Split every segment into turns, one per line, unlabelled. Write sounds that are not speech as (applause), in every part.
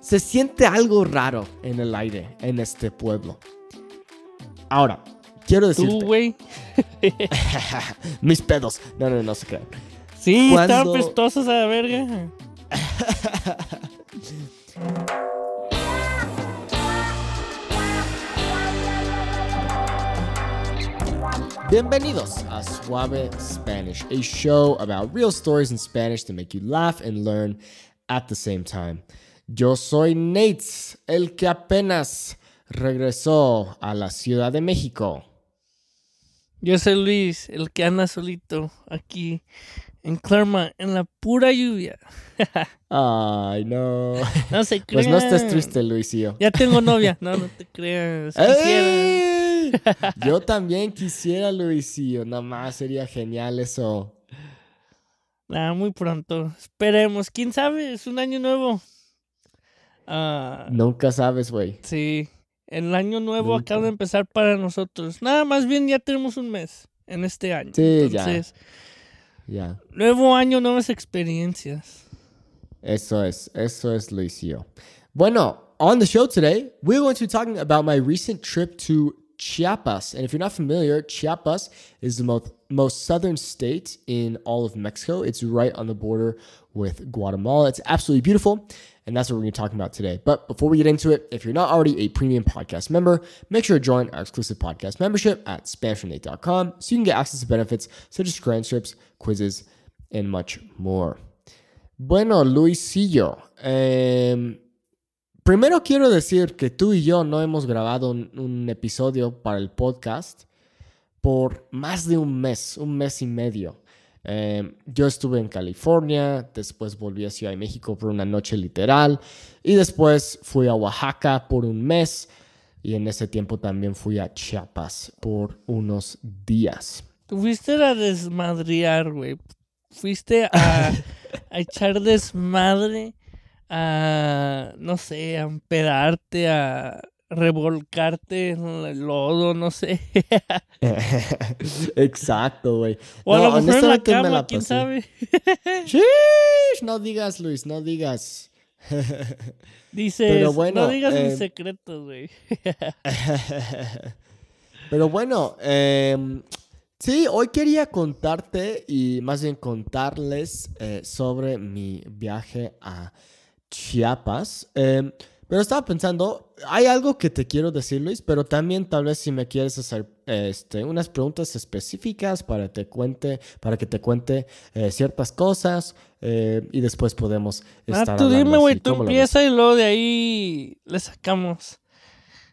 Se siente algo raro en el aire en este pueblo. Ahora, quiero decirte.
Tú, güey. (laughs) (laughs)
Mis pedos. No, no, no se crean.
Sí,
Cuando-
estaban pestosos a la verga. (laughs)
Bienvenidos a Suave Spanish, a show about real stories in Spanish to make you laugh and learn at the same time. Yo soy Nate, el que apenas regresó a la Ciudad de México.
Yo soy Luis, el que anda solito aquí en Claremont, en la pura lluvia.
Ay, no.
No se (laughs)
Pues no estés
crean.
triste, Luisillo.
Ya tengo novia. No, no te (laughs) creas.
Yo (laughs) también quisiera, Luisillo. Nada más sería genial eso.
Ah, muy pronto. Esperemos. ¿Quién sabe? Es un año nuevo. Ah,
Nunca sabes, güey.
sí. El año nuevo
Nunca.
acaba de empezar para nosotros. Nada, más bien ya tenemos un mes en este año.
Sí, ya.
Entonces,
Ya.
Nuevo año, nuevas experiencias.
Eso es, eso es Luisillo. Bueno, on the show today, we're going to be talking about my recent trip to Chiapas. And if you're not familiar, Chiapas is the most, most southern state in all of Mexico. It's right on the border with Guatemala. It's absolutely beautiful. And that's what we're going to be talking about today. But before we get into it, if you're not already a premium podcast member, make sure to join our exclusive podcast membership at SpanishForNate.com so you can get access to benefits such as transcripts, quizzes, and much more. Bueno, Luisillo, em, primero quiero decir que tú y yo no hemos grabado un, un episodio para el podcast por más de un mes, un mes y medio. Em, yo estuve en California, después volví a Ciudad de México por una noche literal y después fui a Oaxaca por un mes y en ese tiempo también fui a Chiapas por unos días.
Fuiste a desmadrear, güey. Fuiste a, a echar desmadre, a, no sé, a empedarte, a revolcarte en el lodo, no sé. (laughs)
Exacto, güey.
O a
No,
lo mejor en la cama,
la
quién sabe. (laughs)
No digas, Luis, no digas. (laughs)
Dices,
Pero bueno,
no digas
eh,
mis secretos, güey.
Pero bueno, em, sí, hoy quería contarte y más bien contarles eh, sobre mi viaje a Chiapas. Em, pero estaba pensando, hay algo que te quiero decir, Luis, pero también tal vez si me quieres hacer este, unas preguntas específicas para, te cuente, para que te cuente eh, ciertas cosas eh, y después podemos
Ah,
estar
tú
hablando
dime, güey, tú empieza y luego de ahí le sacamos.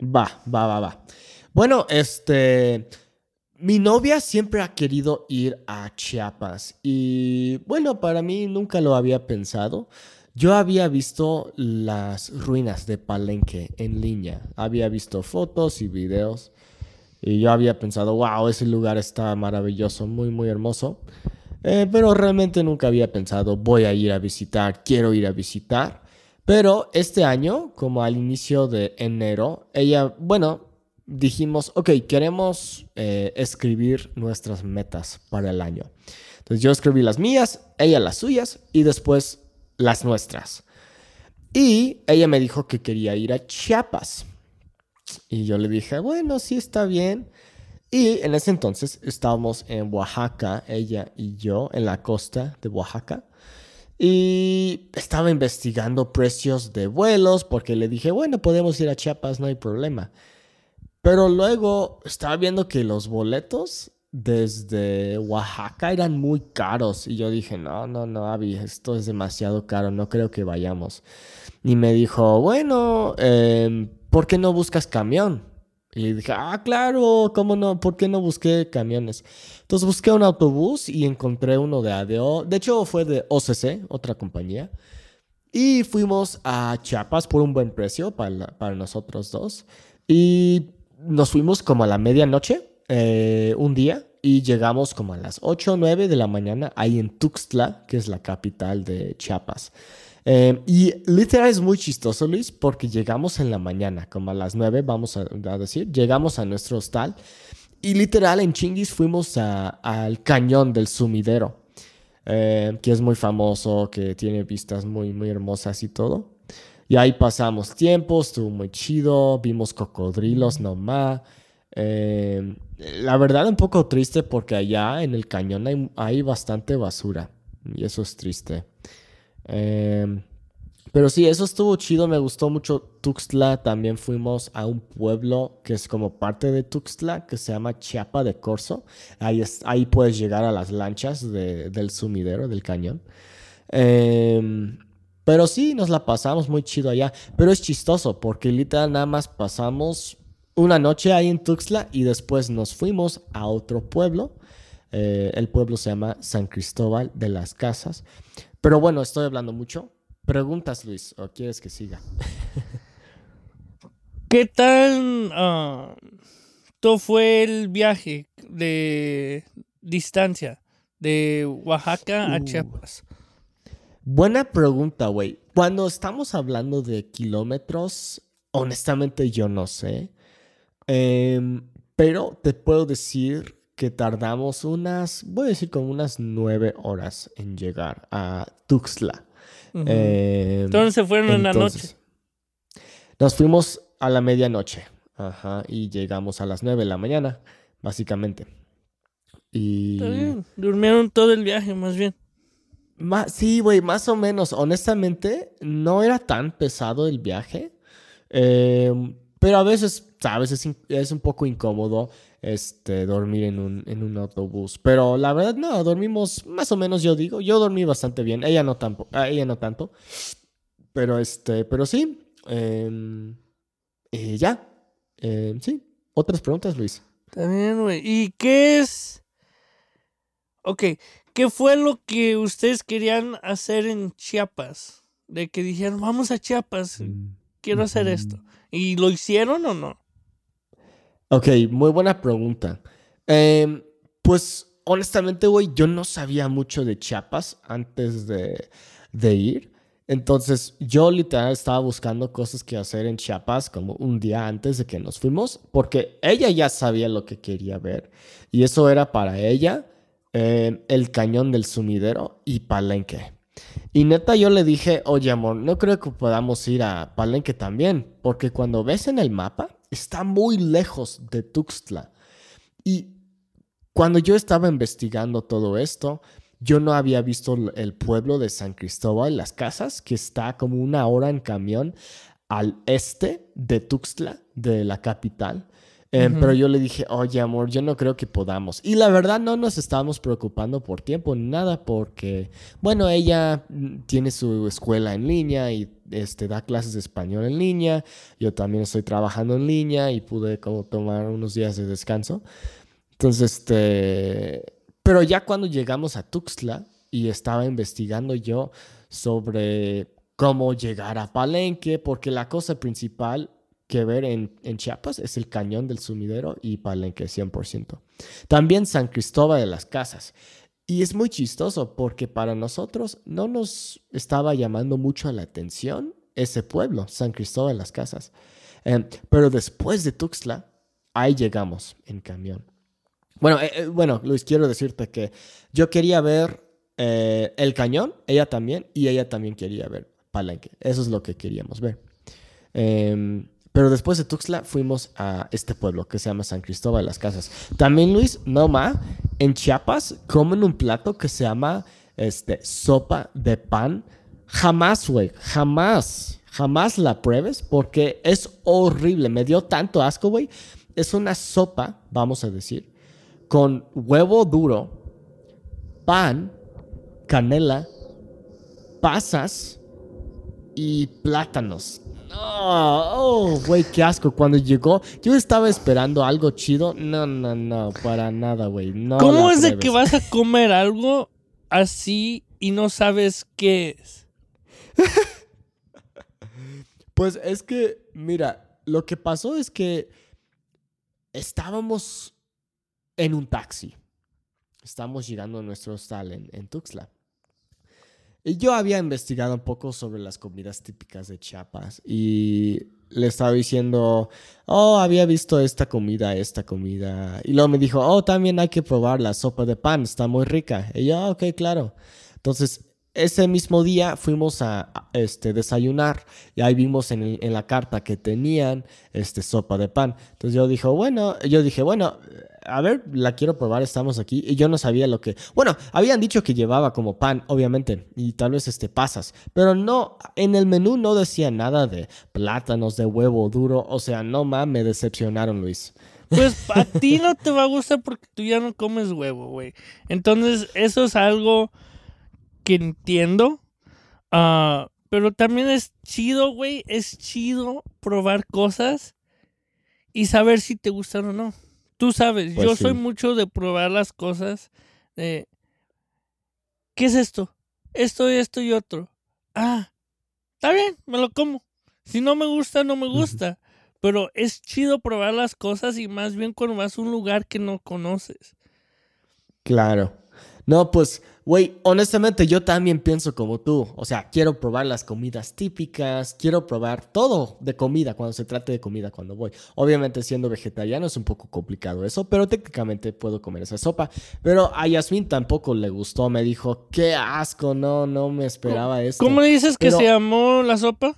Va, va, va, va. Bueno, este. Mi novia siempre ha querido ir a Chiapas y bueno, para mí nunca lo había pensado. Yo había visto las ruinas de Palenque en línea, había visto fotos y videos y yo había pensado, wow, ese lugar está maravilloso, muy, muy hermoso. Eh, pero realmente nunca había pensado, voy a ir a visitar, quiero ir a visitar. Pero este año, como al inicio de enero, ella, bueno, dijimos, ok, queremos eh, escribir nuestras metas para el año. Entonces yo escribí las mías, ella las suyas y después las nuestras. Y ella me dijo que quería ir a Chiapas. Y yo le dije, bueno, sí está bien. Y en ese entonces estábamos en Oaxaca, ella y yo, en la costa de Oaxaca. Y estaba investigando precios de vuelos porque le dije, bueno, podemos ir a Chiapas, no hay problema. Pero luego estaba viendo que los boletos desde Oaxaca eran muy caros. Y yo dije, no, no, no, Abby, esto es demasiado caro, no creo que vayamos. Y me dijo, bueno, em, ¿por qué no buscas camión? Y dije, ah, claro, ¿cómo no? ¿Por qué no busqué camiones? Entonces busqué un autobús y encontré uno de ADO. De hecho, fue de OCC, otra compañía. Y fuimos a Chiapas por un buen precio para, para nosotros dos. Y nos fuimos como a la medianoche, eh, un día, y llegamos como a las 8 o 9 de la mañana ahí en Tuxtla, que es la capital de Chiapas. Eh, y literal es muy chistoso, Luis, porque llegamos en la mañana, como a las 9, vamos a, a decir, llegamos a nuestro hostal y literal en Chinguis fuimos a- al cañón del sumidero. eh, que es muy famoso, que tiene vistas muy, muy hermosas y todo. Y ahí pasamos tiempo, estuvo muy chido, vimos cocodrilos nomás. Eh, la verdad un poco triste porque allá en el cañón hay, bastante basura y eso es triste. Eh, pero sí, eso estuvo chido, me gustó mucho Tuxtla. También fuimos a un pueblo que es como parte de Tuxtla, que se llama Chiapa de Corzo. Ahí, es, ahí puedes llegar a las lanchas del sumidero, del cañón. Em, pero sí, nos la pasamos muy chido allá. Pero es chistoso porque literal nada más pasamos una noche ahí en Tuxtla y después nos fuimos a otro pueblo. Eh, el pueblo se llama San Cristóbal de las Casas. Pero bueno, estoy hablando mucho. Preguntas, Luis, o quieres que siga. (laughs)
¿Qué tan uh, fue el viaje de distancia de Oaxaca a uh. Chiapas?
Buena pregunta, güey. Cuando estamos hablando de kilómetros, honestamente yo no sé. Em, pero te puedo decir que tardamos unas, voy a decir como unas nueve horas en llegar a Tuxtla.
Eh, entonces se fueron en la noche.
Nos fuimos a la medianoche. Ajá. Y llegamos a las 9 de la mañana, básicamente. Y.
Durmieron todo el viaje, más bien.
sí, güey, más o menos. Honestamente, no era tan pesado el viaje. Em, pero a veces, sabes, es, es un poco incómodo este, dormir en un, en un autobús. Pero la verdad, no, dormimos más o menos, yo digo. Yo dormí bastante bien. Ella no, tanto, ah, ella no tanto. Pero, este, pero sí. Y ya. Em, sí. Otras preguntas, Luis.
También, güey. ¿Y qué es? Ok. ¿Qué fue lo que ustedes querían hacer en Chiapas? De que dijeron, vamos a Chiapas, mm, quiero hacer esto. ¿Y lo hicieron o no?
Ok, muy buena pregunta. Em, pues honestamente, güey, yo no sabía mucho de Chiapas antes de, ir. Entonces, yo literal estaba buscando cosas que hacer en Chiapas como un día antes de que nos fuimos, porque ella ya sabía lo que quería ver. Y eso era para ella em, el cañón del sumidero y Palenque. Y neta, yo le dije, oye, amor, no creo que podamos ir a Palenque también, porque cuando ves en el mapa, está muy lejos de Tuxtla. Y cuando yo estaba investigando todo esto, yo no había visto el pueblo de San Cristóbal, las casas, que está como una hora en camión al este de Tuxtla, de la capital. Em, pero yo le dije, oye amor, yo no creo que podamos. Y la verdad no nos estábamos preocupando por tiempo nada porque, bueno, ella mm, tiene su escuela en línea y este, da clases de español en línea. Yo también estoy trabajando en línea y pude como tomar unos días de descanso. Entonces, este... Pero ya cuando llegamos a Tuxtla y estaba investigando yo sobre cómo llegar a Palenque, porque la cosa principal que ver en, Chiapas es el cañón del sumidero y Palenque 100%. También San Cristóbal de las Casas. Y es muy chistoso porque para nosotros no nos estaba llamando mucho la atención ese pueblo, San Cristóbal de las Casas. Em, pero después de Tuxtla, ahí llegamos en camión. Bueno, eh, eh, bueno, Luis, quiero decirte que yo quería ver eh, el cañón, ella también, y ella también quería ver Palenque. Eso es lo que queríamos ver. Em, pero después de Tuxtla fuimos a este pueblo que se llama San Cristóbal de las Casas. También, Luis, no más, en Chiapas comen un plato que se llama este, sopa de pan. Jamás, güey, jamás, jamás la pruebes porque es horrible. Me dio tanto asco, güey. Es una sopa, vamos a decir, con huevo duro, pan, canela, pasas y plátanos. Oh, güey, qué asco. Cuando llegó, yo estaba esperando algo chido. No, no, no, para nada, güey. No
¿Cómo es de que vas a comer algo así y no sabes qué es? (laughs)
pues es que, mira, lo que pasó es que estábamos en un taxi. Estamos llegando a nuestro hostal en, en Tuxtla. Y yo había investigado un poco sobre las comidas típicas de Chiapas y le estaba diciendo, oh, había visto esta comida, esta comida. Y luego me dijo, oh, también hay que probar la sopa de pan, está muy rica. Y yo, ok, claro. Entonces, ese mismo día fuimos a, este, desayunar y ahí vimos en, la carta que tenían este, sopa de pan. Entonces yo dije, bueno, yo dije, bueno, a ver, la quiero probar, estamos aquí. Y yo no sabía lo que... Bueno, habían dicho que llevaba como pan, obviamente, y tal vez este pasas, pero no, en el menú no decía nada de plátanos, de huevo duro, o sea, no mames, me decepcionaron, Luis.
Pues (laughs) a ti no te va a gustar porque tú ya no comes huevo, güey. Entonces, eso es algo que entiendo. Ah, pero también es chido, güey. Es chido probar cosas y saber si te gustan o no. Tú sabes, pues yo soy mucho de probar las cosas. ¿Qué es esto? Esto, esto y otro. Ah, está bien, me lo como. Si no me gusta, no me gusta. Pero es chido probar las cosas y más bien cuando vas a un lugar que no conoces.
Claro. No, pues, güey, honestamente yo también pienso como tú. O sea, quiero probar las comidas típicas, quiero probar todo de comida cuando se trate de comida cuando voy. Obviamente siendo vegetariano es un poco complicado eso, pero técnicamente puedo comer esa sopa. Pero a Yasmin tampoco le gustó, me dijo, qué asco, no, no me esperaba esto.
¿Cómo dices que se llamó la sopa?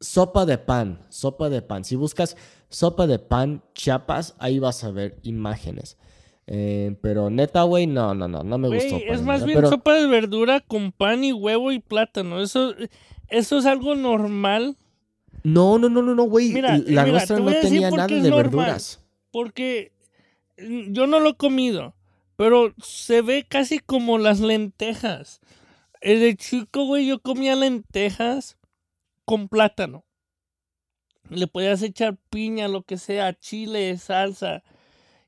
Sopa de pan, sopa de pan. Si buscas sopa de pan Chiapas, ahí vas a ver imágenes. Eh, pero neta, güey, no, no, no, no me gustó.
Es más bien sopa de verdura con pan y huevo y plátano. Eso, eso es algo normal.
No, no, no, no, no, güey. La nuestra no tenía nada de verduras.
Porque yo no lo he comido, pero se ve casi como las lentejas. De chico, güey, yo comía lentejas con plátano. Le podías echar piña, lo que sea, chile, salsa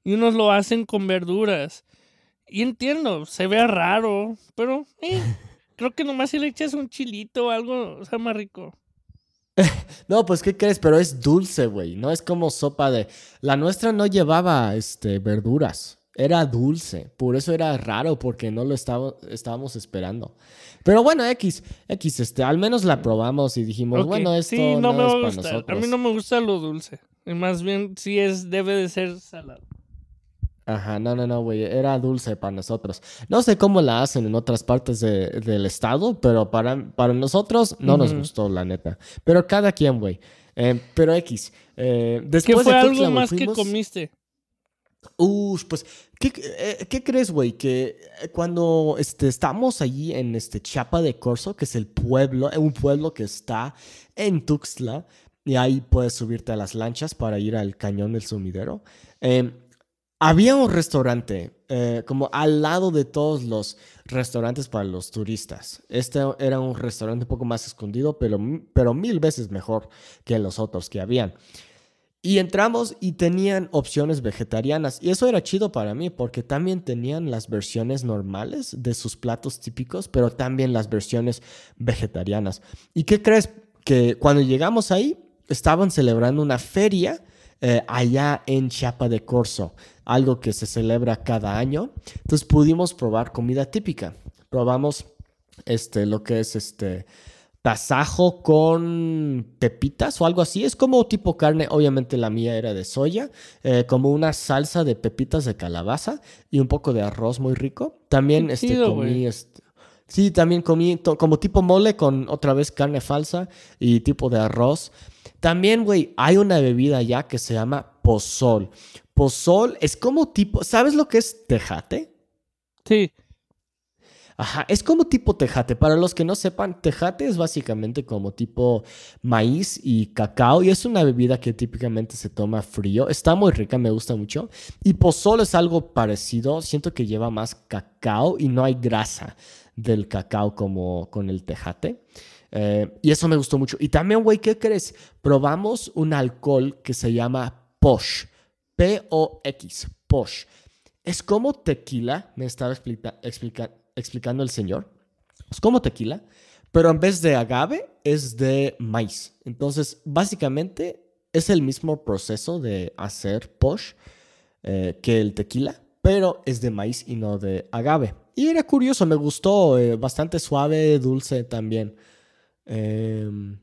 y unos lo hacen con verduras. Y entiendo, se ve raro, pero eh, (laughs) creo que nomás si le echas un chilito o algo, o sea, más rico. (laughs)
no, pues ¿qué crees? Pero es dulce, güey. No es como sopa de... La nuestra no llevaba este, verduras. Era dulce. Por eso era raro, porque no lo estábamos esperando. Pero bueno, X, X, este, al menos la probamos y dijimos, bueno, esto no, me es para nosotros.
A mí no me gusta lo dulce. Más bien, sí es, debe de ser salado.
Ajá, no, no, no, güey, era dulce para nosotros. No sé cómo la hacen en otras partes del estado, pero para, para nosotros no nos gustó, la neta. Pero cada quien, güey. Eh, pero X. Eh, después
¿Qué fue algo más que comiste?
Uy, pues, ¿qué, eh, ¿qué crees, güey? Que cuando este, estamos allí en este Chiapa de Corzo, que es el pueblo, un pueblo que está en Tuxtla, y ahí puedes subirte a las lanchas para ir al cañón del sumidero. Eh, había un restaurante eh, como al lado de todos los restaurantes para los turistas. Este era un restaurante un poco más escondido, pero, pero mil veces mejor que los otros que habían. Y entramos y tenían opciones vegetarianas. Y eso era chido para mí porque también tenían las versiones normales de sus platos típicos, pero también las versiones vegetarianas. ¿Y qué crees? Que cuando llegamos ahí, estaban celebrando una feria eh, allá en Chiapa de Corzo, algo que se celebra cada año. Entonces pudimos probar comida típica. Probamos este, lo que es este tasajo con pepitas o algo así. Es como tipo carne, obviamente la mía era de soya, eh, como una salsa de pepitas de calabaza y un poco de arroz muy rico. También este, comí... Este, sí, también comí como tipo mole con otra vez carne falsa y tipo de arroz. También, güey, hay una bebida ya que se llama pozol. Pozol es como tipo, ¿sabes lo que es tejate?
Sí.
Ajá, es como tipo tejate. Para los que no sepan, tejate es básicamente como tipo maíz y cacao y es una bebida que típicamente se toma frío. Está muy rica, me gusta mucho. Y pozol es algo parecido, siento que lleva más cacao y no hay grasa del cacao como con el tejate. Eh, y eso me gustó mucho. Y también, güey, ¿qué crees? Probamos un alcohol que se llama Posh. P-O-X. Posh. Es como tequila, me estaba explicando el señor. Es como tequila, pero en vez de agave es de maíz. Entonces, básicamente es el mismo proceso de hacer Posh eh, que el tequila, pero es de maíz y no de agave. Y era curioso, me gustó, eh, bastante suave, dulce también. Em,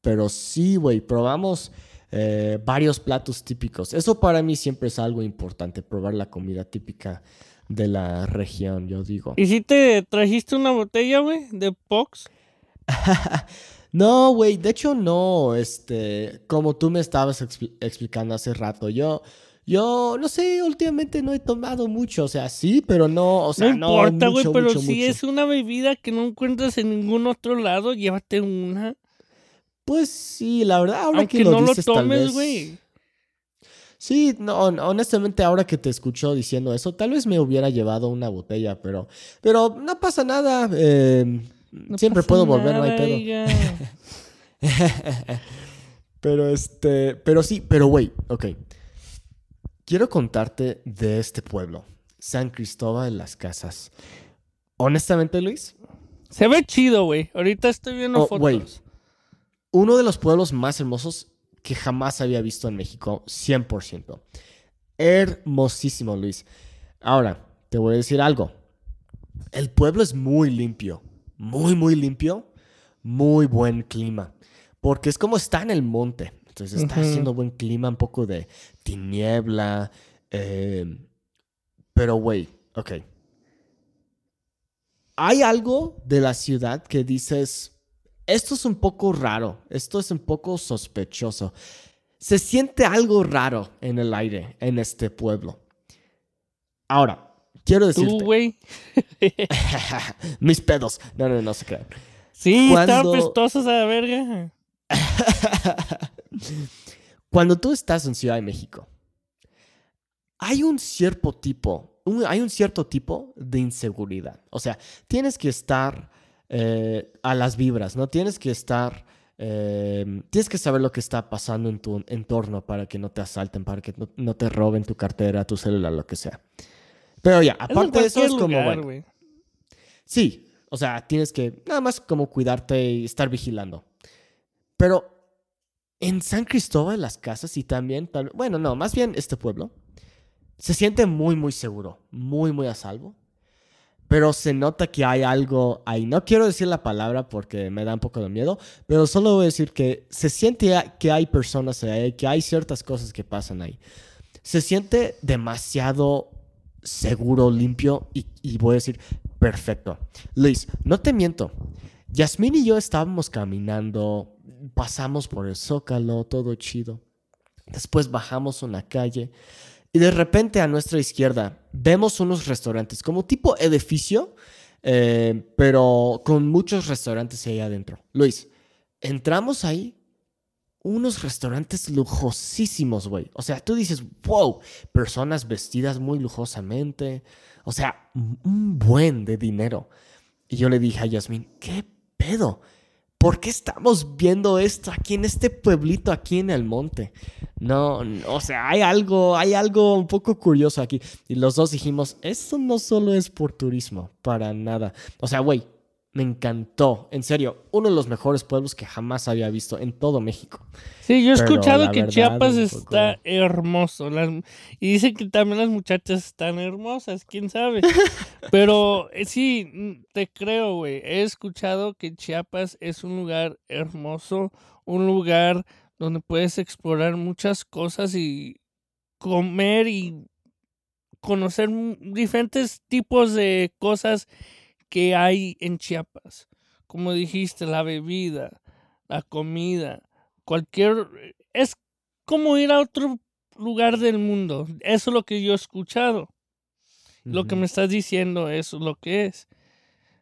pero sí, güey, probamos eh, varios platos típicos. Eso para mí siempre es algo importante, probar la comida típica de la región, yo digo.
¿Y si te trajiste una botella, güey, de Pox? (laughs)
no, güey, de hecho no, este, como tú me estabas explicando hace rato, yo, yo, no sé, últimamente no he tomado mucho, o sea, sí, pero no, o sea, no.
importa, güey, pero si es una bebida que no encuentras en ningún otro lado, llévate una.
Pues sí, la verdad, ahora que lo no lo tomes, güey. Sí, no, honestamente ahora que te escucho diciendo eso, tal vez me hubiera llevado una botella, pero, pero no pasa nada. Eh, siempre puedo volver, no hay pedo. (laughs) pero este, pero sí, pero güey, ok. Quiero contarte de este pueblo, San Cristóbal de las Casas. Honestamente, Luis.
Se ve chido, güey. Ahorita estoy viendo oh, fotos.
uno de los pueblos más hermosos que jamás había visto en México, 100%. Hermosísimo, Luis. Ahora, te voy a decir algo. El pueblo es muy limpio, muy, muy limpio, muy buen clima, porque es como está en el monte. Entonces está haciendo buen clima, un poco de tiniebla. Eh, pero, güey, ok. Hay algo de la ciudad que dices, esto es un poco raro, esto es un poco sospechoso. Se siente algo raro en el aire en este pueblo. Ahora, quiero decirte...
¿Tú, güey? (laughs)
Mis pedos. No, no, no se crean.
Sí, están pestosos a la verga. (laughs)
Cuando tú estás en Ciudad de México, hay un cierto tipo, hay un cierto tipo de inseguridad. O sea, tienes que estar eh, a las vibras, ¿no? Tienes que estar, eh, tienes que saber lo que está pasando en tu entorno para que no te asalten, para que no, te roben tu cartera, tu celular, lo que sea. Pero ya, aparte de eso es como, bueno, sí, o sea, tienes que nada más como cuidarte y estar vigilando. Pero en San Cristóbal las casas y también, bueno, no, más bien este pueblo, se siente muy, muy seguro, muy, muy a salvo pero se nota que hay algo ahí. No quiero decir la palabra porque me da un poco de miedo, pero solo voy a decir que se siente que hay personas ahí, que hay ciertas cosas que pasan ahí. Se siente demasiado seguro, limpio y, y voy a decir perfecto. Luis, no te miento. Yasmín y yo estábamos caminando, pasamos por el zócalo, todo chido. Después bajamos una calle y de repente a nuestra izquierda vemos unos restaurantes, como tipo edificio, eh, pero con muchos restaurantes ahí adentro. Luis, entramos ahí, unos restaurantes lujosísimos, güey. O sea, tú dices, wow, personas vestidas muy lujosamente. O sea, un buen de dinero. Y yo le dije a Yasmin, ¿qué pedo? ¿Por qué estamos viendo esto aquí en este pueblito, aquí en el monte? No, o sea, hay algo, hay algo un poco curioso aquí. Y los dos dijimos, esto no solo es por turismo, para nada. O sea, güey, me encantó. En serio, uno de los mejores pueblos que jamás había visto en todo México.
Sí, yo he escuchado que Chiapas está hermoso. y dicen que también las muchachas están hermosas, quién sabe. (laughs) Pero eh, sí, te creo, güey. He escuchado que Chiapas es un lugar hermoso, un lugar donde puedes explorar muchas cosas y comer y conocer diferentes tipos de cosas que hay en Chiapas. Como dijiste, la bebida, la comida, cualquier... Es como ir a otro lugar del mundo. Eso es lo que yo he escuchado. Lo que me estás diciendo, eso es lo que es.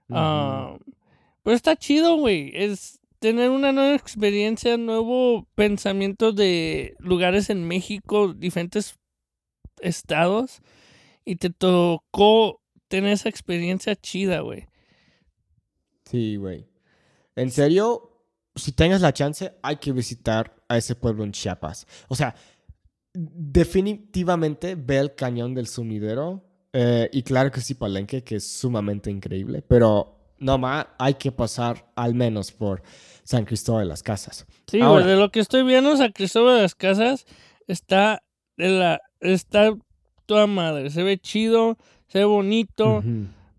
Uh pero está chido, güey. Es tener una nueva experiencia, nuevo pensamiento de lugares en México, diferentes estados. Y te tocó tener esa experiencia chida, güey.
Sí, güey. En serio, si tengas la chance, hay que visitar a ese pueblo en Chiapas. O sea, definitivamente ve el cañón del sumidero. Eh, y claro que sí, Palenque, que es sumamente increíble. Pero no más, hay que pasar al menos por San Cristóbal de las Casas.
Sí, güey, de lo que estoy viendo, San Cristóbal de las Casas está de la. Está toda madre. Se ve chido se ve bonito.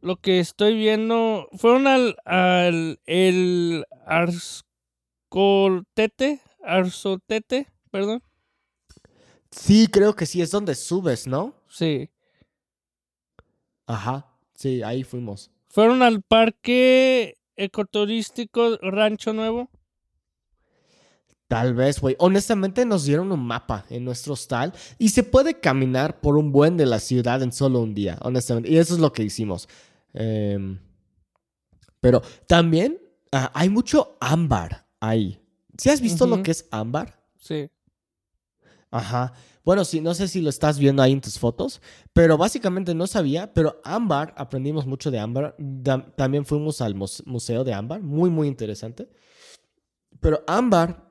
Lo que estoy viendo, fueron al, al el Arscoltete, Arzotete, perdón.
Sí, creo que sí, es donde subes, ¿no?
Sí.
Ajá, sí, ahí fuimos.
¿Fueron al parque ecoturístico Rancho Nuevo?
Tal vez, güey. Honestamente nos dieron un mapa en nuestro hostal y se puede caminar por un buen de la ciudad en solo un día, honestamente. Y eso es lo que hicimos. Em, pero también ah, hay mucho ámbar ahí. ¿Sí has visto lo que es ámbar?
Sí.
Ajá. Bueno, sí, no sé si lo estás viendo ahí en tus fotos, pero básicamente no sabía, pero ámbar, aprendimos mucho de ámbar. Da- también fuimos al muse- museo de ámbar, muy, muy interesante. Pero ámbar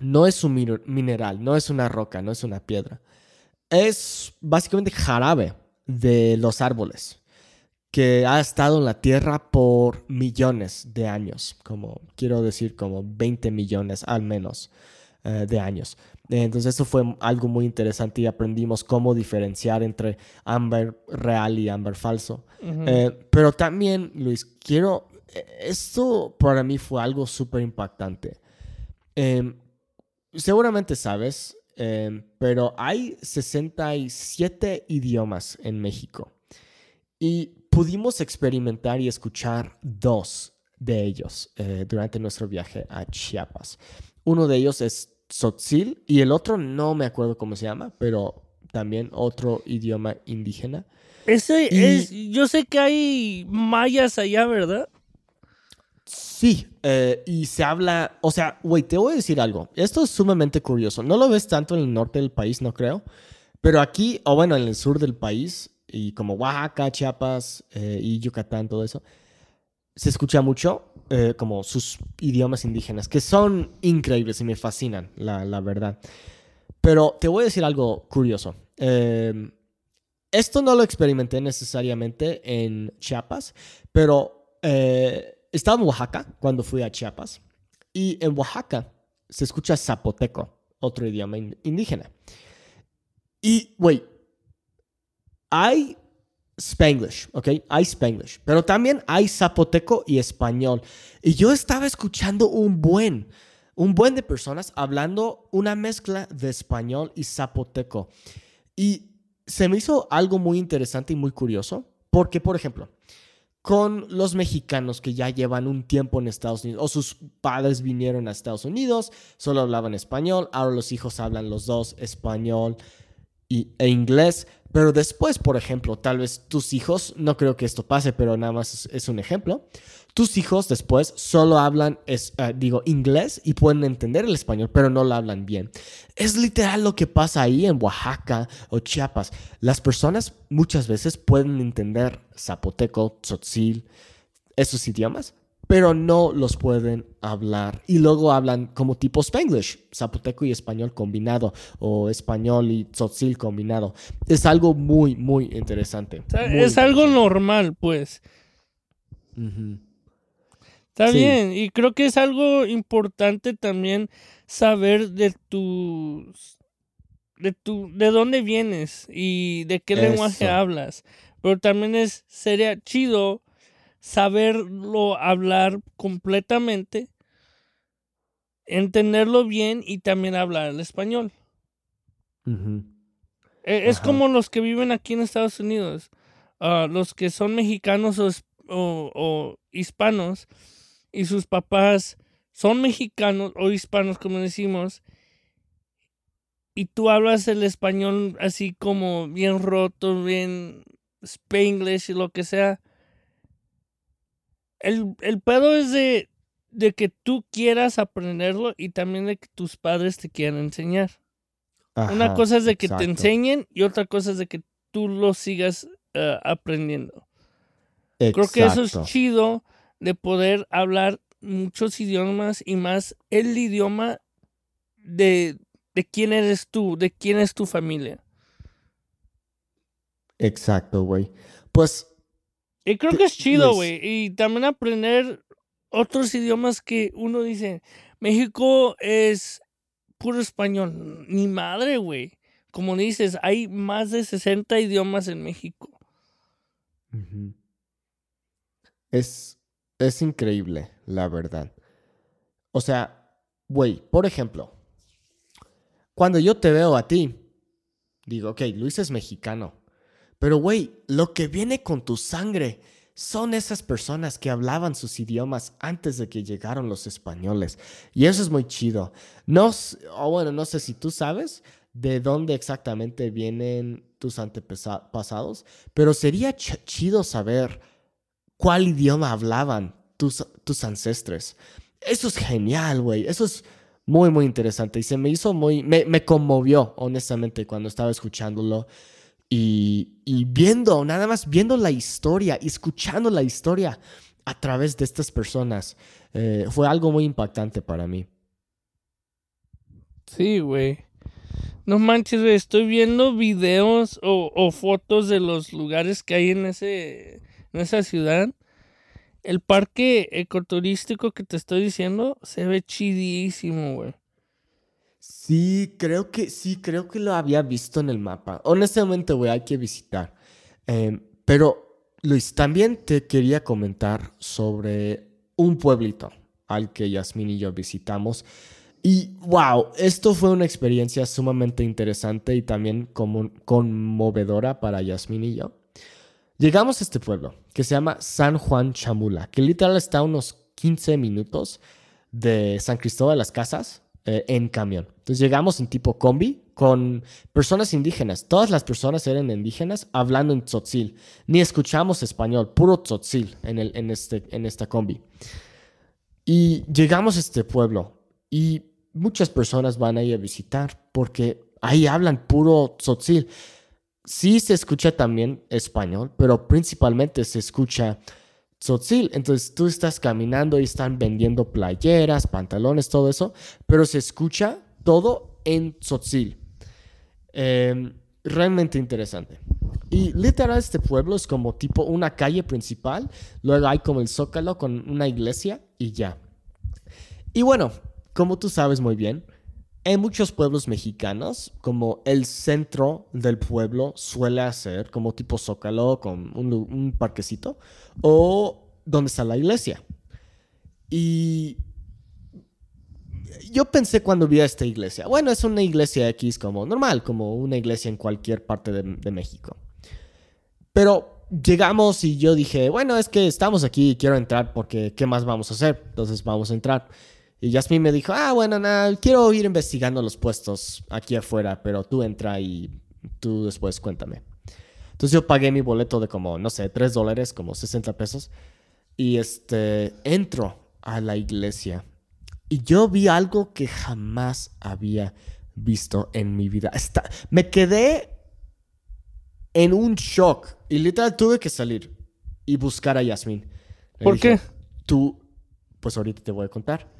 no es un miner- mineral, no es una roca, no es una piedra. Es básicamente jarabe de los árboles que ha estado en la tierra por millones de años, como quiero decir, como 20 millones al menos eh, de años. Entonces eso fue algo muy interesante y aprendimos cómo diferenciar entre ámbar real y ámbar falso. Eh, pero también, Luis, quiero, eh, esto para mí fue algo súper impactante. Em, seguramente sabes, em, pero hay 67 idiomas en México y pudimos experimentar y escuchar dos de ellos eh, durante nuestro viaje a Chiapas. Uno de ellos es Tzotzil y el otro no me acuerdo cómo se llama, pero también otro idioma indígena.
Ese
y-
es. Yo sé que hay mayas allá, ¿verdad?
Sí, eh, y se habla, o sea, güey, te voy a decir algo. Esto es sumamente curioso. No lo ves tanto en el norte del país, no creo. Pero aquí, o bueno, en el sur del país, y como Oaxaca, Chiapas eh, y Yucatán, todo eso, se escucha mucho eh, como sus idiomas indígenas, que son increíbles y me fascinan, la, verdad. Pero te voy a decir algo curioso. Eh, esto no lo experimenté necesariamente en Chiapas, pero eh, estaba en Oaxaca cuando fui a Chiapas y en Oaxaca se escucha zapoteco, otro idioma in- indígena. Y, güey, hay Spanglish, ¿ok? Hay Spanglish, pero también hay zapoteco y español. Y yo estaba escuchando un buen, un buen de personas hablando una mezcla de español y zapoteco. Y se me hizo algo muy interesante y muy curioso, porque, por ejemplo, con los mexicanos que ya llevan un tiempo en Estados Unidos, o sus padres vinieron a Estados Unidos, solo hablaban español, ahora los hijos hablan los dos español y, e inglés, pero después, por ejemplo, tal vez tus hijos, no creo que esto pase, pero nada más es, un ejemplo, tus hijos después solo hablan, es, eh, digo, inglés y pueden entender el español, pero no lo hablan bien. Es literal lo que pasa ahí en Oaxaca o Chiapas. Las personas muchas veces pueden entender zapoteco, tzotzil, esos idiomas, pero no los pueden hablar. Y luego hablan como tipo Spanglish, zapoteco y español combinado, o español y tzotzil combinado. Es algo muy, muy interesante.
O sea,
Muy
es algo normal, pues. Está
Sí.
bien. Y creo que es algo importante también saber de tus. de tu. de dónde vienes y de qué lenguaje hablas. Pero también es. sería chido saberlo hablar completamente. Entenderlo bien y también hablar el español. Eh, Es
Ajá.
como los que viven aquí en Estados Unidos. Ah, los que son mexicanos o- o hispanos y sus papás son mexicanos o hispanos, como decimos, y tú hablas el español así como bien roto, bien spanglish y lo que sea. El, el pedo es de, de que tú quieras aprenderlo y también de que tus padres te quieran enseñar. Una cosa es de que te enseñen y otra cosa es de que tú lo sigas eh, aprendiendo. Creo que eso es chido de poder hablar muchos idiomas y más el idioma de, de quién eres tú, de quién es tu familia.
Exacto, güey. Pues
Y creo que es chido, güey. Y también aprender otros idiomas que uno dice, México es puro español. Ni madre, güey. Como dices, hay más de 60 idiomas en México.
Es, es increíble, la verdad. O sea, güey, por ejemplo, cuando yo te veo a ti, digo, ok, Luis es mexicano, Pero, güey, lo que viene con tu sangre son esas personas que hablaban sus idiomas antes de que llegaron los españoles. Y eso es muy chido. No, o bueno, no sé si tú sabes de dónde exactamente vienen tus antepasados, pero sería chido saber cuál idioma hablaban tus, tus ancestres. Eso es genial, güey. Eso es muy, muy interesante. Y se me hizo muy, me, me conmovió, honestamente, cuando estaba escuchándolo. Y, y, viendo, nada más viendo la historia escuchando la historia a través de estas personas, eh, fue algo muy impactante para mí.
Sí, güey. No manches, güey, estoy viendo videos o, o, fotos de los lugares que hay en, ese, en esa ciudad. El parque ecoturístico que te estoy diciendo se ve chidísimo, güey.
Sí, creo que sí, creo que lo había visto en el mapa. Honestamente, güey, hay que visitar. Em, pero, Luis, también te quería comentar sobre un pueblito al que Yasmin y yo visitamos. Y wow, esto fue una experiencia sumamente interesante y también como conmovedora para Yasmin y yo. Llegamos a este pueblo que se llama San Juan Chamula, que literal está a unos 15 minutos de San Cristóbal de las Casas eh, en camión. Entonces llegamos en tipo combi con personas indígenas. Todas las personas eran indígenas hablando en tzotzil. Ni escuchamos español, puro tzotzil en, el, en, este, en esta combi. Y llegamos a este pueblo y muchas personas van ahí a visitar porque ahí hablan puro tzotzil. Sí se escucha también español, pero principalmente se escucha tzotzil. Entonces tú estás caminando y están vendiendo playeras, pantalones, todo eso, pero se escucha todo en tzotzil. Em, realmente interesante. Y literal este pueblo es como tipo una calle principal, luego hay como el zócalo con una iglesia y ya. Y bueno, como tú sabes muy bien, en muchos pueblos mexicanos, como el centro del pueblo suele ser como tipo zócalo con un, parquecito o donde está la iglesia. Y yo pensé cuando vi a esta iglesia, bueno, es una iglesia X como normal, como una iglesia en cualquier parte de, de México. Pero llegamos y yo dije, bueno, es que estamos aquí y quiero entrar porque ¿qué más vamos a hacer? Entonces vamos a entrar. Y Jasmine me dijo, ah, bueno, nada, quiero ir investigando los puestos aquí afuera, pero tú entra y tú después cuéntame. Entonces yo pagué mi boleto de como, no sé, 3 dólares, como 60 pesos. Y este, entro a la iglesia. Y yo vi algo que jamás había visto en mi vida. me quedé en un shock. Y literal tuve que salir y buscar a Yasmin.
¿Por qué?
Tú, pues ahorita te voy a contar.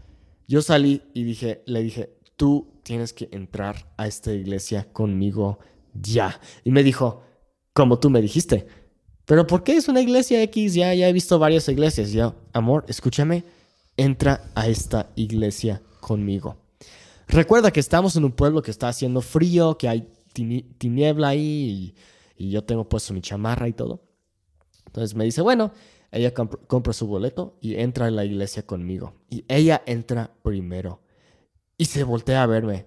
Yo salí y dije, le dije, tú tienes que entrar a esta iglesia conmigo ya. Y me dijo, como tú me dijiste. Pero ¿por qué es una iglesia X? Ya, ya he visto varias iglesias. yo, amor, escúchame, entra a esta iglesia conmigo. Recuerda que estamos en un pueblo que está haciendo frío, que hay tiniebla ahí y, y yo tengo puesto mi chamarra y todo. Entonces me dice, bueno, ella compra su boleto y entra en la iglesia conmigo. Y ella entra primero. Y se voltea a verme.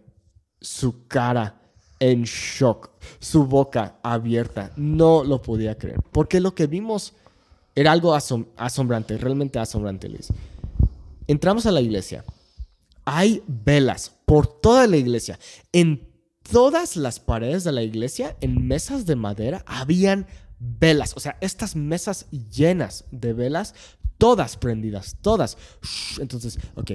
Su cara en shock. Su boca abierta. No lo podía creer. Porque lo que vimos era algo asombrante. Realmente asombrante, Liz. Entramos a la iglesia. Hay velas por toda la iglesia. En todas las paredes de la iglesia, en mesas de madera, habían velas, o sea, estas mesas llenas de velas, todas prendidas, todas. Entonces, ok,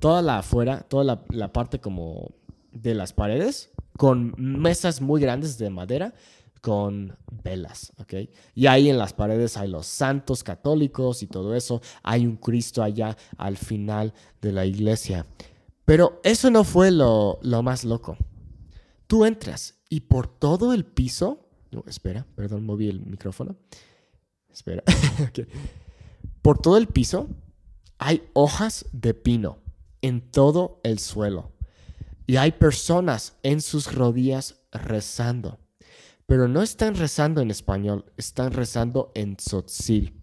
toda la afuera, toda la, parte como de las paredes, con mesas muy grandes de madera, con velas, ¿ok? Y ahí en las paredes hay los santos católicos y todo eso. Hay un Cristo allá al final de la iglesia. Pero eso no fue lo, lo más loco. Tú entras y por todo el piso no, espera, perdón, moví el micrófono. Espera. (laughs) Por todo el piso hay hojas de pino en todo el suelo. Y hay personas en sus rodillas rezando. Pero no están rezando en español, están rezando en tzotzil.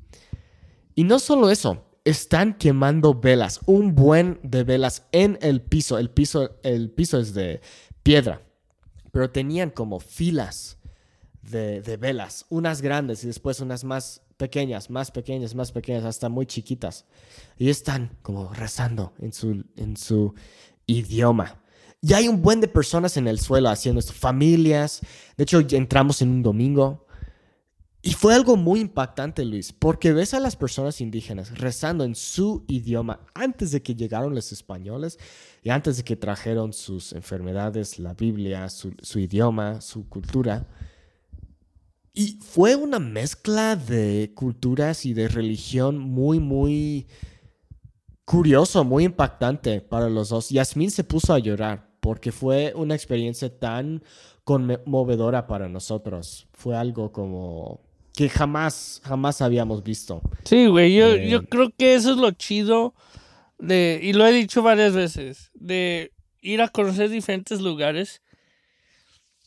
Y no solo eso, están quemando velas, un buen de velas en el piso. El piso, el piso es de piedra, pero tenían como filas de, de velas, unas grandes y después unas más pequeñas, más pequeñas, más pequeñas, hasta muy chiquitas. Y están como rezando en su, en su idioma. Y hay un buen de personas en el suelo haciendo esto, familias. De hecho, entramos en un domingo. Y fue algo muy impactante, Luis, porque ves a las personas indígenas rezando en su idioma antes de que llegaron los españoles y antes de que trajeron sus enfermedades, la Biblia, su, su idioma, su cultura. Y fue una mezcla de culturas y de religión muy, muy curioso, muy impactante para los dos. Yasmín se puso a llorar porque fue una experiencia tan conmovedora para nosotros. Fue algo como que jamás, jamás habíamos visto.
Sí, güey, yo, yo eh, creo que eso es lo chido de, y lo he dicho varias veces, de ir a conocer diferentes lugares,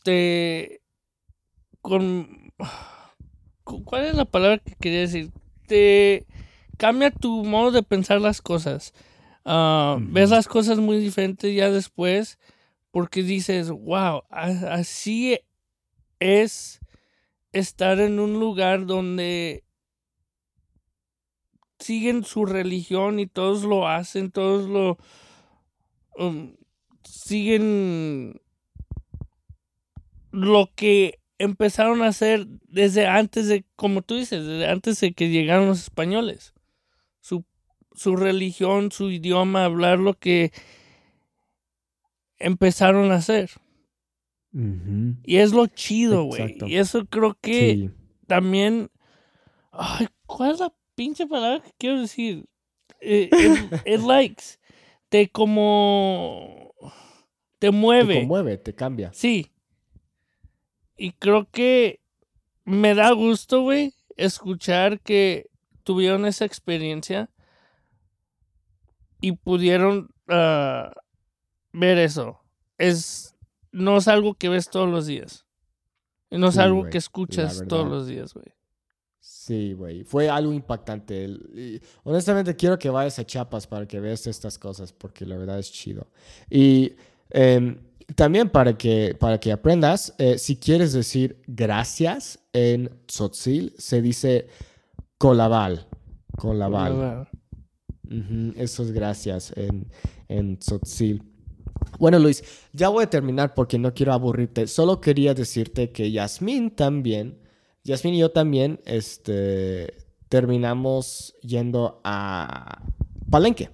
de, con, (sighs) ¿cuál es la palabra que quería decir? Te cambia tu modo de pensar las cosas. Ah, ves las cosas muy diferentes ya después porque dices, wow, así es estar en un lugar donde siguen su religión y todos lo hacen, todos lo um, siguen lo que empezaron a hacer desde antes de, como tú dices, desde antes de que llegaron los españoles. Su, su religión, su idioma, hablar lo que empezaron a hacer. Y es lo chido, güey. Y eso creo que también... Ay, ¿cuál es la pinche palabra que quiero decir? Eh, (laughs) it, likes. Te como... Te mueve.
Te mueve, te cambia.
Sí. Y creo que me da gusto, güey, escuchar que tuvieron esa experiencia y pudieron ah, ver eso. Es, no es algo que ves todos los días. No es algo que escuchas todos los días, güey.
Sí, güey. Fue algo impactante. honestamente, quiero que vayas a Chiapas para que veas estas cosas, porque la verdad es chido. Y em, también para que, para que aprendas, eh, si quieres decir gracias en tzotzil, se dice colabal. Colabal. Eso es gracias en, en tzotzil. Bueno, Luis, ya voy a terminar porque no quiero aburrirte. Solo quería decirte que Yasmín también, Yasmín y yo también, este, terminamos yendo a Palenque.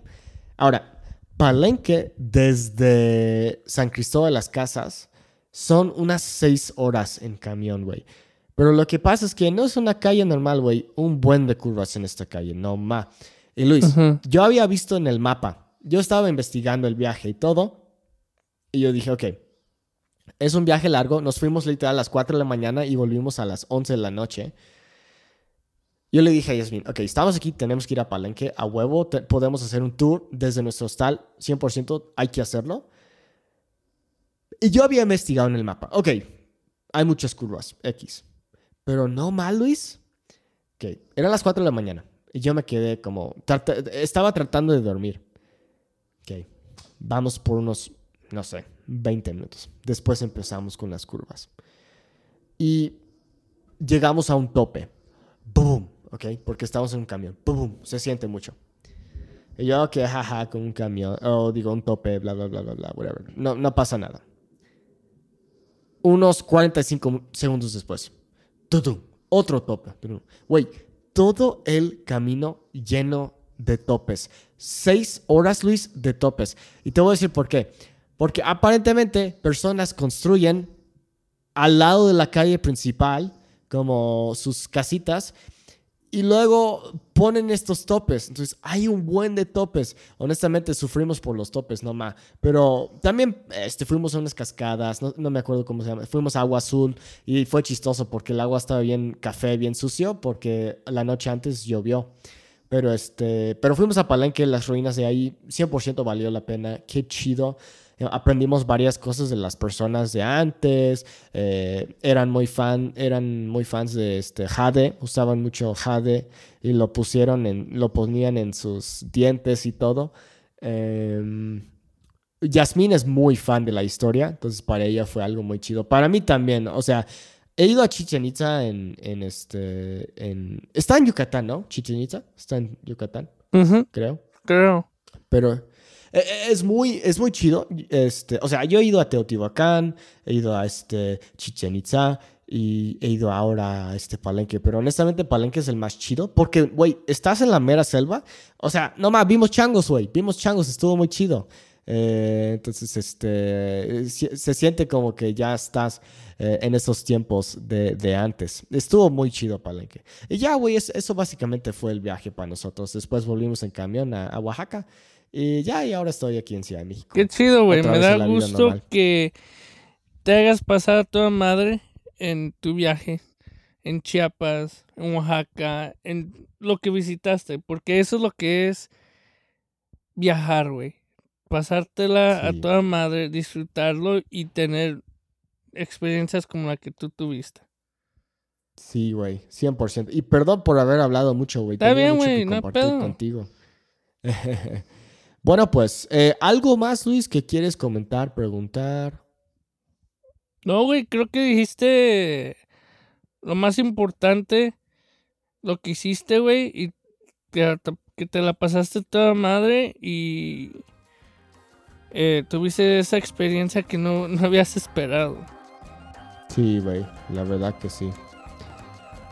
Ahora, Palenque desde San Cristóbal de las Casas son unas seis horas en camión, güey. Pero lo que pasa es que no es una calle normal, güey. Un buen de curvas en esta calle, no más. Y Luis, yo había visto en el mapa, yo estaba investigando el viaje y todo. Y yo dije, ok, es un viaje largo. Nos fuimos literal a las 4 de la mañana y volvimos a las 11 de la noche. Yo le dije a Yasmin, ok, estamos aquí, tenemos que ir a Palenque, a huevo, podemos hacer un tour desde nuestro hostal, 100%, hay que hacerlo. Y yo había investigado en el mapa, ok, hay muchas curvas, X. Pero no mal, Luis. Ok, eran las 4 de la mañana y yo me quedé como, estaba tratando de dormir. Ok, vamos por unos, no sé, 20 minutos. Después empezamos con las curvas. Y llegamos a un tope. ¡Boom! ¿Ok? Porque estamos en un camión. ¡Pum! Se siente mucho. Y yo, ok, jaja, con un camión, o digo un tope, bla, bla, bla, bla, bla, whatever. No, no pasa nada. Unos 45 segundos después, ¡tudum! otro tope. Güey, todo el camino lleno de topes. Seis horas, Luis, de topes. Y te voy a decir por qué. Porque aparentemente personas construyen al lado de la calle principal, como sus casitas, y luego ponen estos topes. Entonces, hay un buen de topes. Honestamente, sufrimos por los topes, no más. Pero también este, fuimos a unas cascadas, no, no, me acuerdo cómo se llama. Fuimos a agua azul y fue chistoso porque el agua estaba bien café, bien sucio, porque la noche antes llovió. Pero, este, pero fuimos a Palenque, las ruinas de ahí, 100% valió la pena. Qué chido. Eh, aprendimos varias cosas de las personas de antes, eh, eran, muy fan, eran muy fans de este Jade, usaban mucho Jade y lo pusieron en, lo ponían en sus dientes y todo. Eh, Yasmín es muy fan de la historia, entonces para ella fue algo muy chido. Para mí también, o sea, he ido a Chichen Itza en, en este. En, está en Yucatán, ¿no? Chichen Itza. Está en Yucatán, creo.
creo.
Pero es muy, es muy chido. Este, o sea, yo he ido a Teotihuacán, he ido a este Chichen Itza y he ido ahora a este Palenque. Pero honestamente, Palenque es el más chido porque, güey, estás en la mera selva. O sea, no más, vimos changos, güey. Vimos changos, estuvo muy chido. Eh, entonces, este, se, siente como que ya estás eh, en esos tiempos de, de antes. Estuvo muy chido Palenque. Y ya, güey, es- eso básicamente fue el viaje para nosotros. Después volvimos en camión a Oaxaca. Y ya, y ahora estoy aquí en Ciudad de México.
Qué chido, güey. Me da gusto que te hagas pasar a toda madre en tu viaje. En Chiapas, en Oaxaca, en lo que visitaste. Porque eso es lo que es viajar, güey. Pasártela a toda madre, disfrutarlo y tener experiencias como la que tú tuviste.
Sí, güey, 100%. Y perdón por haber hablado mucho, güey.
Está
Tenía
bien, güey, no pedo.
contigo. (laughs) bueno, pues, eh, ¿algo más, Luis, que quieres comentar, preguntar?
No, güey, creo que dijiste lo más importante, lo que hiciste, güey, y que te, que te la pasaste toda madre y eh, tuviste esa experiencia que no, no habías esperado.
Sí, güey, la verdad que sí.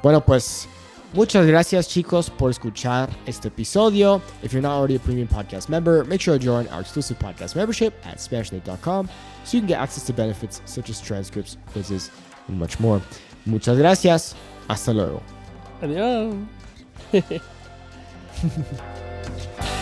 Bueno, pues muchas gracias chicos por escuchar este episodio. If you're not already a premium podcast member, make sure to join our exclusive podcast membership at SpanishNate.com so you can get access to benefits such as transcripts, quizzes, and much more. Muchas gracias. Hasta luego.
Adiós. (laughs)